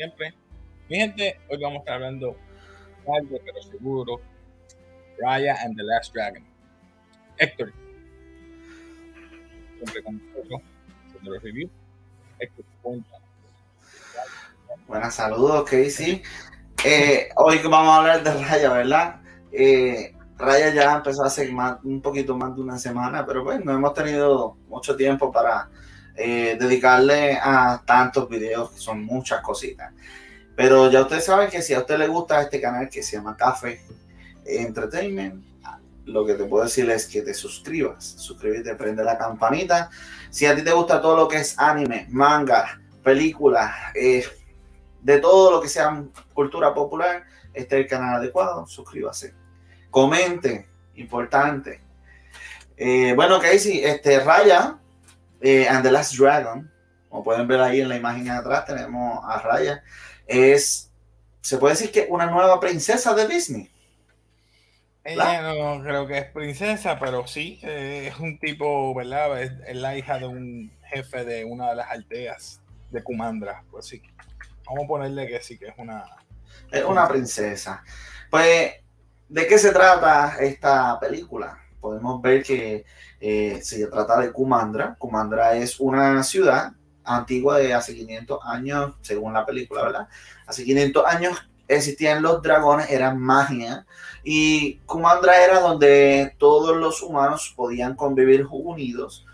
siempre. Mi gente, hoy vamos a estar hablando algo, pero seguro, Raya and the Last Dragon. Héctor, siempre con nosotros, haciendo los reviews. Héctor, cuéntanos. Buenas, saludos, Casey. Eh, hoy vamos a hablar de Raya, ¿verdad? Eh, Raya ya empezó hace más, un poquito más de una semana, pero pues no hemos tenido mucho tiempo para eh, dedicarle a tantos videos, que son muchas cositas. Pero ya ustedes saben que si a usted le gusta este canal que se llama Café Entertainment, lo que te puedo decir es que te suscribas, suscríbete, prende la campanita. Si a ti te gusta todo lo que es anime, manga, películas, eh, de todo lo que sea cultura popular, este es el canal adecuado, suscríbase. Comente, importante. Eh, bueno, Casey, este Raya eh, and the Last Dragon, como pueden ver ahí en la imagen atrás, tenemos a Raya, es, se puede decir que una nueva princesa de Disney. Ella no creo que es princesa, pero sí, eh, es un tipo, ¿verdad? Es, la hija de un jefe de una de las aldeas de Kumandra, pues sí. Vamos a ponerle que sí, que es una... Es una princesa. Pues, ¿de qué se trata esta película? Podemos ver que eh, se trata de Kumandra. Kumandra es una ciudad antigua de hace 500 años, según la película, ¿verdad? Hace 500 años existían los dragones, eran magia. Y Kumandra era donde todos los humanos podían convivir unidos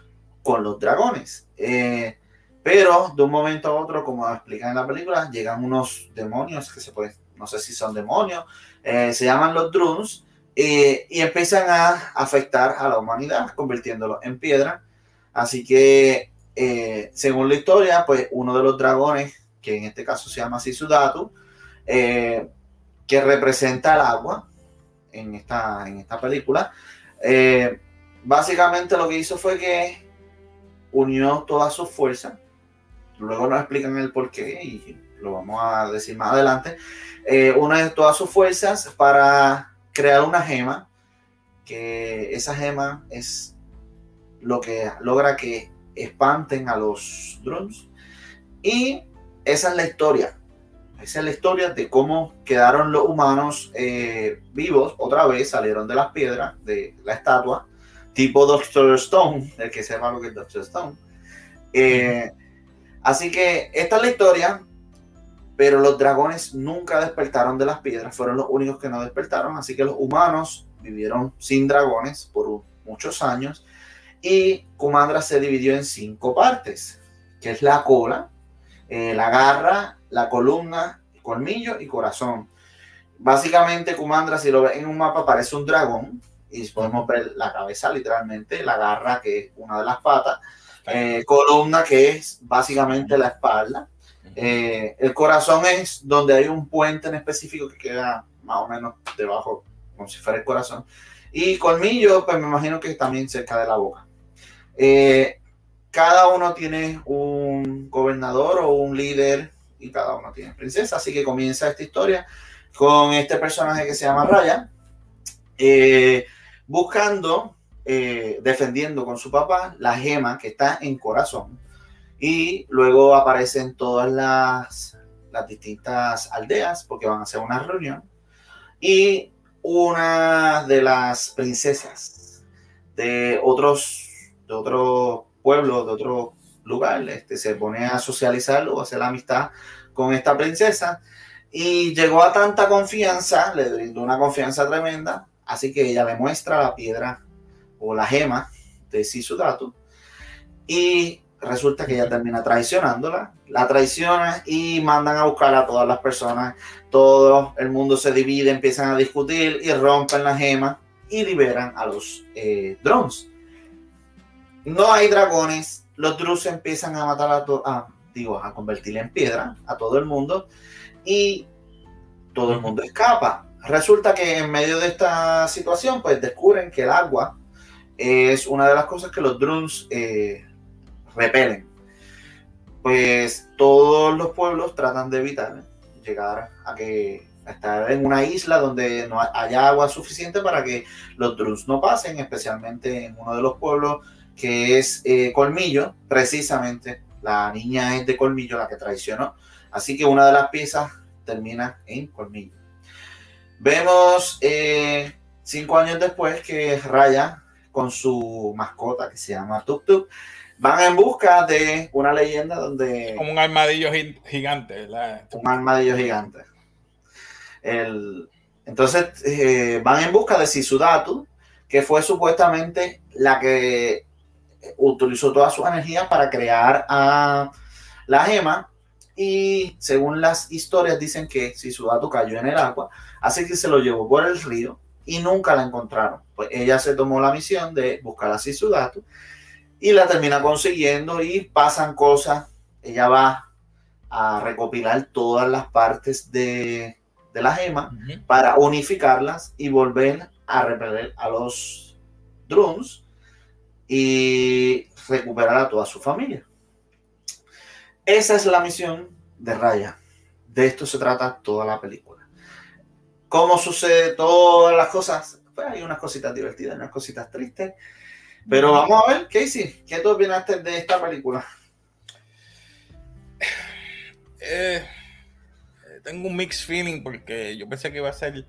con los dragones. Eh, pero de un momento a otro, como explican en la película, llegan unos demonios que se pueden, no sé si son demonios, eh, se llaman los Druns, eh, y empiezan a afectar a la humanidad, convirtiéndolo en piedra. Así que, eh, según la historia, pues uno de los dragones, que en este caso se llama Sisudatu, que representa el agua en esta, en esta película, básicamente lo que hizo fue que unió todas sus fuerzas luego nos explican el por qué y lo vamos a decir más adelante, eh, una de todas sus fuerzas para crear una gema, que esa gema es lo que logra que espanten a los drones. Y esa es la historia. Esa es la historia de cómo quedaron los humanos eh, vivos otra vez, salieron de las piedras, de la estatua, tipo Doctor Stone, el que sepa lo que es Doctor Stone. Eh, Así que esta es la historia, pero los dragones nunca despertaron de las piedras, fueron los únicos que no despertaron, así que los humanos vivieron sin dragones por muchos años y Kumandra se dividió en cinco partes, que es la cola, eh, la garra, la columna, colmillo y corazón. Básicamente Kumandra, si lo ves en un mapa, parece un dragón y podemos ver la cabeza literalmente, la garra que es una de las patas, eh, columna que es básicamente la espalda. Eh, el corazón es donde hay un puente en específico que queda más o menos debajo, como si fuera el corazón. Y colmillo, pues me imagino que también cerca de la boca. Eh, cada uno tiene un gobernador o un líder y cada uno tiene princesa. Así que comienza esta historia con este personaje que se llama Raya, buscando eh, defendiendo con su papá la gema que está en corazón. Y luego aparecen todas las, las distintas aldeas porque van a hacer una reunión. Y una de las princesas de otros, de otro pueblo, de otro lugar, este, se pone a socializar o a hacer la amistad con esta princesa. Y llegó a tanta confianza, le brindó una confianza tremenda, así que ella le muestra la piedra o la gema de Sisudatu y resulta que ella termina traicionándola, la traiciona y mandan a buscar a todas las personas, todo el mundo se divide, empiezan a discutir y rompen la gema y liberan a los eh, drones. No hay dragones, los drones empiezan a matar a todos, digo, a convertirle en piedra a todo el mundo y todo el mundo escapa. Resulta que en medio de esta situación, pues descubren que el agua es una de las cosas que los drones eh, repelen. Pues todos los pueblos tratan de evitar llegar a que estar en una isla donde no haya agua suficiente para que los drones no pasen, especialmente en uno de los pueblos que es eh, Colmillo, precisamente la niña es de colmillo la que traicionó. Así que una de las piezas termina en colmillo. Vemos eh, cinco años después que Raya con su mascota que se llama Tuk Tuk van en busca de una leyenda donde... Como un armadillo gigante, Un armadillo gigante. El, entonces eh, van en busca de Sisudatu, que fue supuestamente la que utilizó toda su energía para crear a la gema. Y según las historias dicen que Sisudatu cayó en el agua, así que se lo llevó por el río y nunca la encontraron. Pues ella se tomó la misión de buscar a Sisudatu y la termina consiguiendo y pasan cosas. Ella va a recopilar todas las partes de, la gema para unificarlas y volver a repeler a los drones y recuperar a toda su familia. Esa es la misión de Raya. De esto se trata toda la película. ¿Cómo sucede todas las cosas? Pues hay unas cositas divertidas, unas cositas tristes pero vamos a ver, Casey, ¿qué tú opinaste de esta película? Eh, tengo un mixed feeling porque yo pensé que iba a ser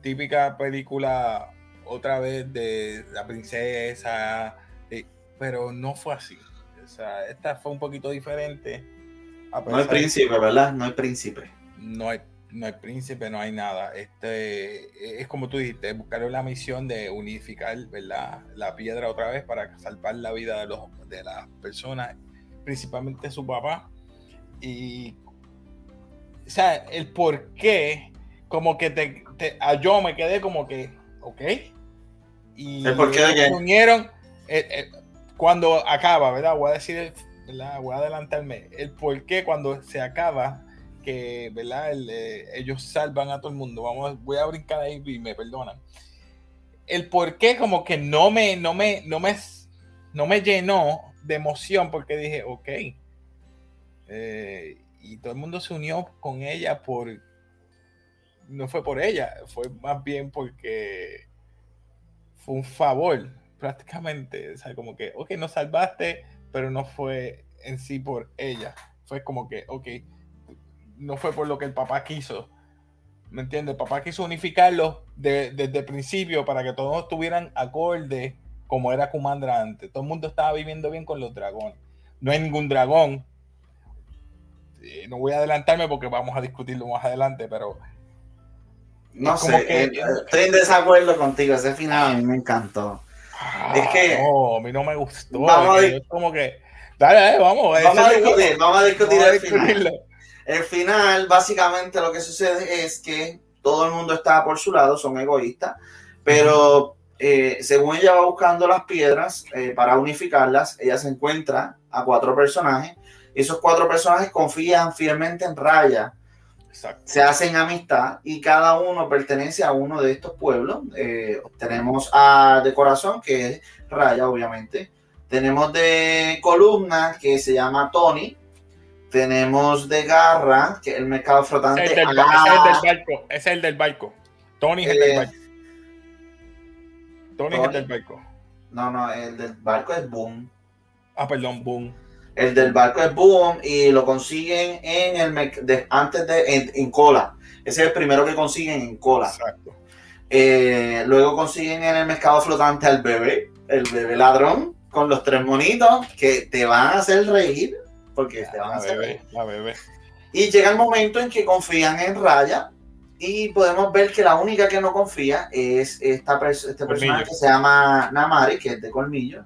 típica película otra vez de la princesa, pero no fue así. O sea, esta fue un poquito diferente. No hay príncipe, ¿verdad? No hay príncipe. No hay no hay príncipe, no hay nada. Este es como tú dijiste, buscar la misión de unificar ¿verdad? la piedra otra vez para salvar la vida de, los, de las personas, principalmente su papá. Y, o sea, el por qué, como que te, a yo me quedé como que, ok. Y ¿El por qué de qué? unieron eh, eh, cuando acaba, ¿verdad? Voy a decir, ¿verdad? Voy a adelantarme. El por qué cuando se acaba que, ¿verdad? Eh, ellos salvan a todo el mundo. Vamos, voy a brincar ahí me perdonan. El por qué como que no me, no me, no me, no me llenó de emoción porque dije, ok. Eh, y todo el mundo se unió con ella por, no fue por ella, fue más bien porque fue un favor, prácticamente. O sea, como que, ok, nos salvaste, pero no fue en sí por ella. Fue como que, ok, no fue por lo que el papá quiso. ¿Me entiendes? El papá quiso unificarlo desde el principio para que todos estuvieran acorde como era Kumandra antes. Todo el mundo estaba viviendo bien con los dragones. No hay ningún dragón. Eh, no voy a adelantarme porque vamos a discutirlo más adelante, pero. No sé, eh, estoy en desacuerdo contigo. Ese final a mí me encantó. Ah, es que. No, a mí no me gustó. Vamos a, como que. Dale, vamos. Vamos a discutir, vamos a discutir el final. El final, básicamente lo que sucede es que todo el mundo está por su lado, son egoístas, pero eh, según ella va buscando las piedras eh, para unificarlas, ella se encuentra a cuatro personajes. Y esos cuatro personajes confían fielmente en Raya. Se hacen amistad y cada uno pertenece a uno de estos pueblos. Eh, tenemos a de corazón, que es Raya, obviamente. Tenemos de columna, que se llama Tony, tenemos de garra, que el mercado flotante. Es el del, barco. Es el del barco. Tony es el del eh, barco. Tony, es el del barco. No, no, el del barco es Boom. Ah, perdón, Boom. El del barco es Boom y lo consiguen en el antes de en, cola. Ese es el primero que consiguen en cola. Exacto. Eh, luego consiguen en el mercado flotante al bebé, el bebé ladrón, con los tres monitos que te van a hacer reír porque te van a la bebé. Y llega el momento en que confían en Raya y podemos ver que la única que no confía es esta este personaje que se llama Namari, que es de colmillo,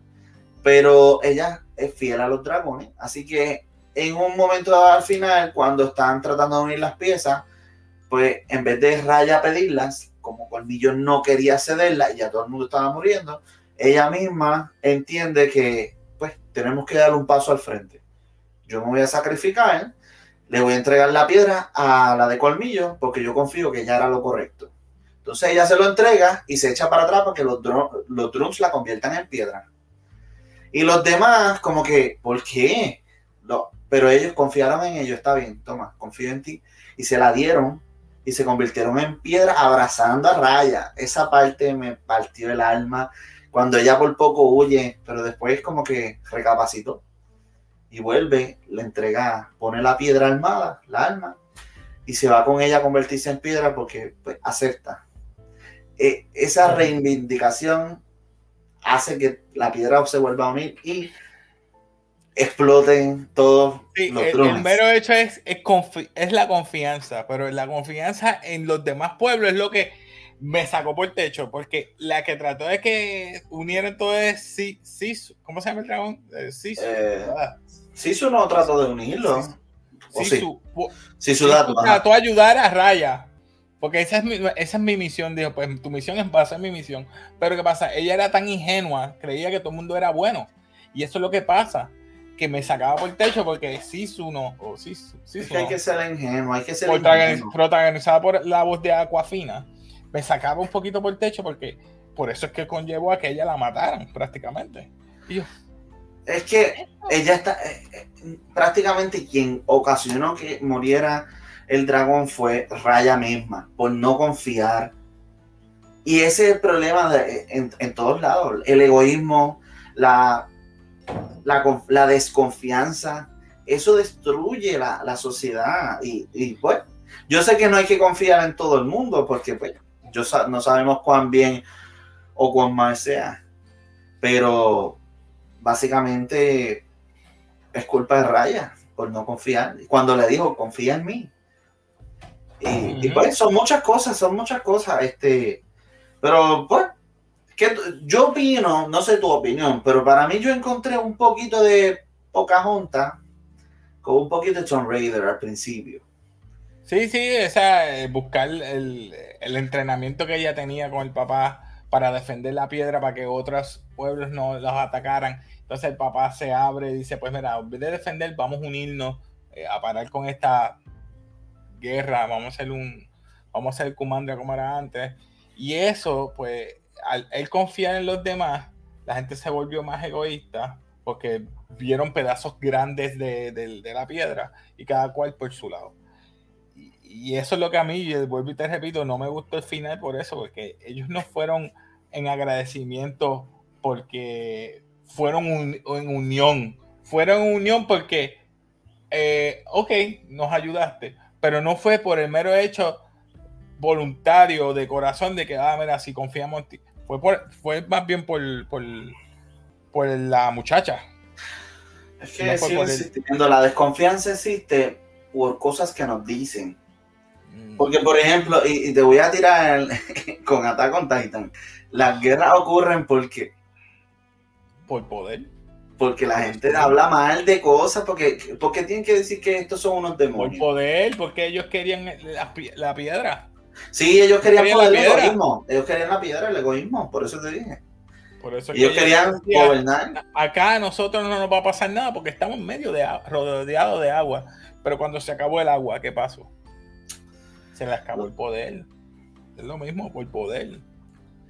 pero ella es fiel a los dragones, así que en un momento al final, cuando están tratando de unir las piezas, pues en vez de Raya pedirlas, como Colmillo no quería cederla y ya todo el mundo estaba muriendo, ella misma entiende que pues tenemos que dar un paso al frente yo me voy a sacrificar, le voy a entregar la piedra a la de colmillo porque yo confío que ya era lo correcto. Entonces ella se lo entrega y se echa para atrás para que los, los drums la conviertan en piedra. Y los demás, como que, ¿por qué? No, pero ellos confiaron en ellos, está bien, toma, confío en ti. Y se la dieron y se convirtieron en piedra abrazando a Raya. Esa parte me partió el alma cuando ella por poco huye, pero después como que recapacitó y vuelve, le entrega, pone la piedra armada, la arma, y se va con ella a convertirse en piedra porque pues, acepta. Eh, esa reivindicación hace que la piedra se vuelva a unir y exploten todos los el, el, mero hecho es, es, es, la confianza, pero la confianza en los demás pueblos es lo que me sacó por el techo, porque la que trató de que unieran todo es Sisu. ¿Cómo se llama el dragón? Eh, Sisu. Eh, Sisu no trató de unirlo. Sisu, Sisu, trató de ayudar a Raya. Porque esa es, mi, esa es mi misión. Dijo, pues tu misión es base en mi misión. Pero ¿qué pasa? Ella era tan ingenua, creía que todo el mundo era bueno. Y eso es lo que pasa que me sacaba por el techo porque Sisu no. O Sisu, Sisu es que hay que ser ingenuo, hay que ser ingenuo. Protagonizada por la voz de Aquafina me sacaba un poquito por el techo porque por eso es que conllevó a que ella la mataran prácticamente. Es que ella está eh, eh, prácticamente quien ocasionó que muriera el dragón fue Raya misma, por no confiar. Y ese es el problema de, en, todos lados, el egoísmo, la, la, la desconfianza, eso destruye la, la sociedad. Y, y, pues, yo sé que no hay que confiar en todo el mundo, porque pues, yo, no sabemos cuán bien o cuán mal sea, pero básicamente es culpa de Raya por no confiar. Cuando le dijo, confía en mí. Y, pues son muchas cosas, son muchas cosas. Este, pero pues, que yo opino, no sé tu opinión, pero para mí yo encontré un poquito de Pocahontas con un poquito de Tomb Raider al principio. Sí, sí, esa, eh, buscar el, el, entrenamiento que ella tenía con el papá para defender la piedra para que otros pueblos no los atacaran. Entonces el papá se abre y dice, pues mira, en vez de defender, vamos a unirnos eh, a parar con esta guerra, vamos a hacer un, vamos a hacer Kumandra como era antes. Y eso, pues, al él confiar en los demás, la gente se volvió más egoísta porque vieron pedazos grandes de, de, de la piedra y cada cual por su lado y eso es lo que a mí, vuelvo y te repito, no me gustó el final por eso, porque ellos no fueron en agradecimiento porque fueron en unión, fueron en unión porque, eh, ok, nos ayudaste, pero no fue por el mero hecho voluntario de corazón de que, ah, mira, si confiamos en ti, fue, por, fue más bien por, por, por la muchacha. Es que no la desconfianza existe por cosas que nos dicen Mm. Porque, por ejemplo, y, te voy a tirar con Attack on Titan, las guerras ocurren porque... Por poder. Porque la gente habla mal de cosas, porque, porque tienen que decir que estos son unos demonios. Por poder, porque ellos querían la, piedra. Sí, ellos querían el egoísmo. Ellos querían la piedra, el egoísmo, por eso te dije. Por eso ellos querían gobernar. Acá a nosotros no nos va a pasar nada porque estamos en medio de rodeados de agua. Pero cuando se acabó el agua, ¿qué pasó? se le acabó el poder. Es lo mismo, por poder.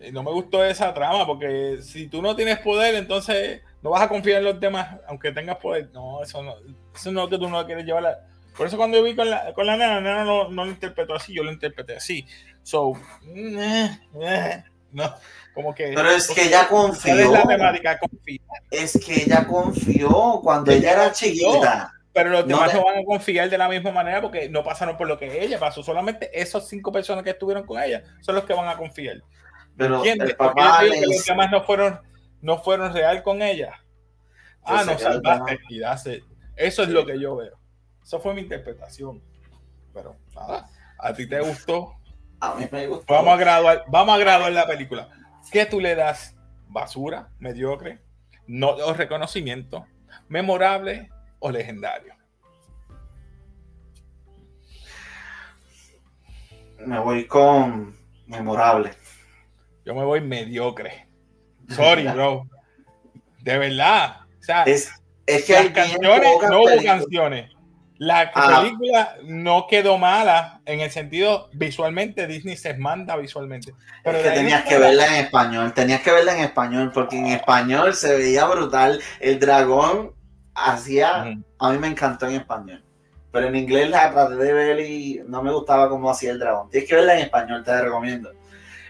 Y no me gustó esa trama, porque si tú no tienes poder, entonces no vas a confiar en los demás, aunque tengas poder. No, eso no, eso no es que tú no quieres llevar. Por eso cuando yo vi con la, con la nena, la nena no, no, lo interpretó así, yo lo interpreté así. So, eh, eh, no, como que. Pero es que ella confió. Es la temática. Es que ella confió cuando ella, ella era chiquita. Pero los demás no, van a confiar de la misma manera porque no pasaron por lo que ella pasó. Solamente esos cinco personas que estuvieron con ella son los que van a confiar. Pero el papá les... que los demás no fueron, no fueron real con ella. Ah, no salvaste. Eso es lo que yo veo. Eso fue mi interpretación. Pero nada, a ti te gustó. A mí me gustó. Vamos a graduar, vamos a graduar la película. ¿Qué tú le das? Basura, mediocre, no reconocimiento, memorable o legendario? Me voy con memorable. Yo me voy mediocre. Sorry, bro. De verdad. O sea, es, es que hay canciones, no hubo canciones. La ah. película no quedó mala en el sentido visualmente, Disney se manda visualmente. Pero es que tenías que verla en español, tenías que verla en español, porque en español se veía brutal. El dragón hacía, a mí me encantó en español. Pero en inglés la traté de ver y no me gustaba cómo hacía el dragón. Tienes que verla en español, te recomiendo.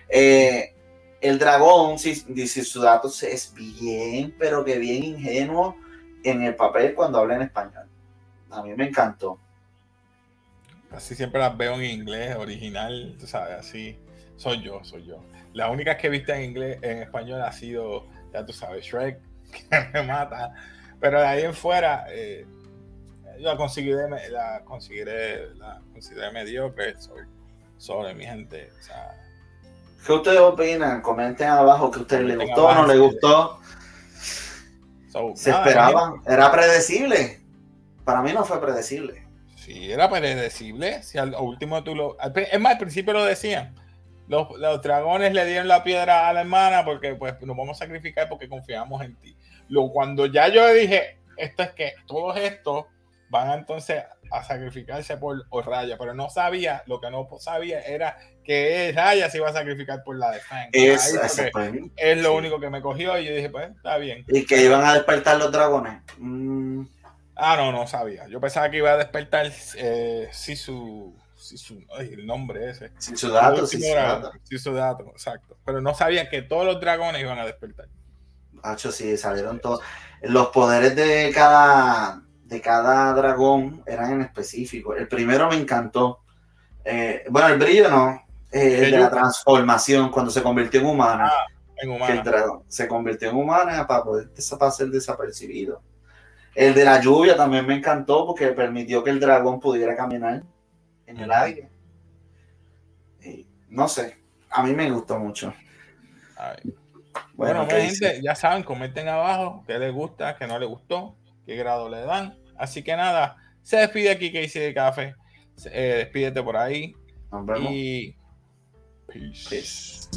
Eh, el dragón, si, si su datos es bien, pero que bien ingenuo. en el papel cuando habla en español. A mí me encantó. Así siempre las veo en inglés, original, tú sabes, así. Soy yo, soy yo. La única que he visto en inglés, en español ha sido, ya tú sabes, Shrek, que me mata. Pero de ahí en fuera, eh, yo la conseguiré, la conseguiré, la consideré mediocre sobre, sobre mi gente. O sea, ¿Qué ustedes opinan? Comenten abajo que a ustedes les gustó o no les gustó. So, Se nada, esperaba, era predecible. Para mí no fue predecible. Sí, era predecible. Si al último tú lo. Es más, al principio lo decían. Los, los, dragones le dieron la piedra a la hermana porque pues nos vamos a sacrificar porque confiamos en ti. Lo, cuando ya yo dije, esto es que todos estos van entonces a sacrificarse por Raya, pero no sabía, lo que no sabía era que Raya se iba a sacrificar por la defensa. Es, es lo único que me cogió y yo dije, pues está bien. Y que iban a despertar los dragones. Mm. Ah, no, no sabía. Yo pensaba que iba a despertar eh, Sisu, Sisu ay, el nombre ese. Sisu Dato, Sisu Dato, exacto. Pero no sabía que todos los dragones iban a despertar. Hacho, sí, salieron todos. Los poderes de cada de cada dragón eran en específico. El primero me encantó. Eh, bueno, el brillo no. Eh, el de la transformación, cuando se convirtió en humana. Ah, en humana. el dragón se convirtió en humana para poder para ser desapercibido. El de la lluvia también me encantó porque permitió que el dragón pudiera caminar en el aire. no sé, a mí me gustó mucho. Bueno, gente, ya saben, comenten abajo qué les gusta, qué no les gustó qué grado le dan. Así que nada, se despide aquí Casey de Café. Eh, despídete por ahí. Nos vemos. Y. Peace.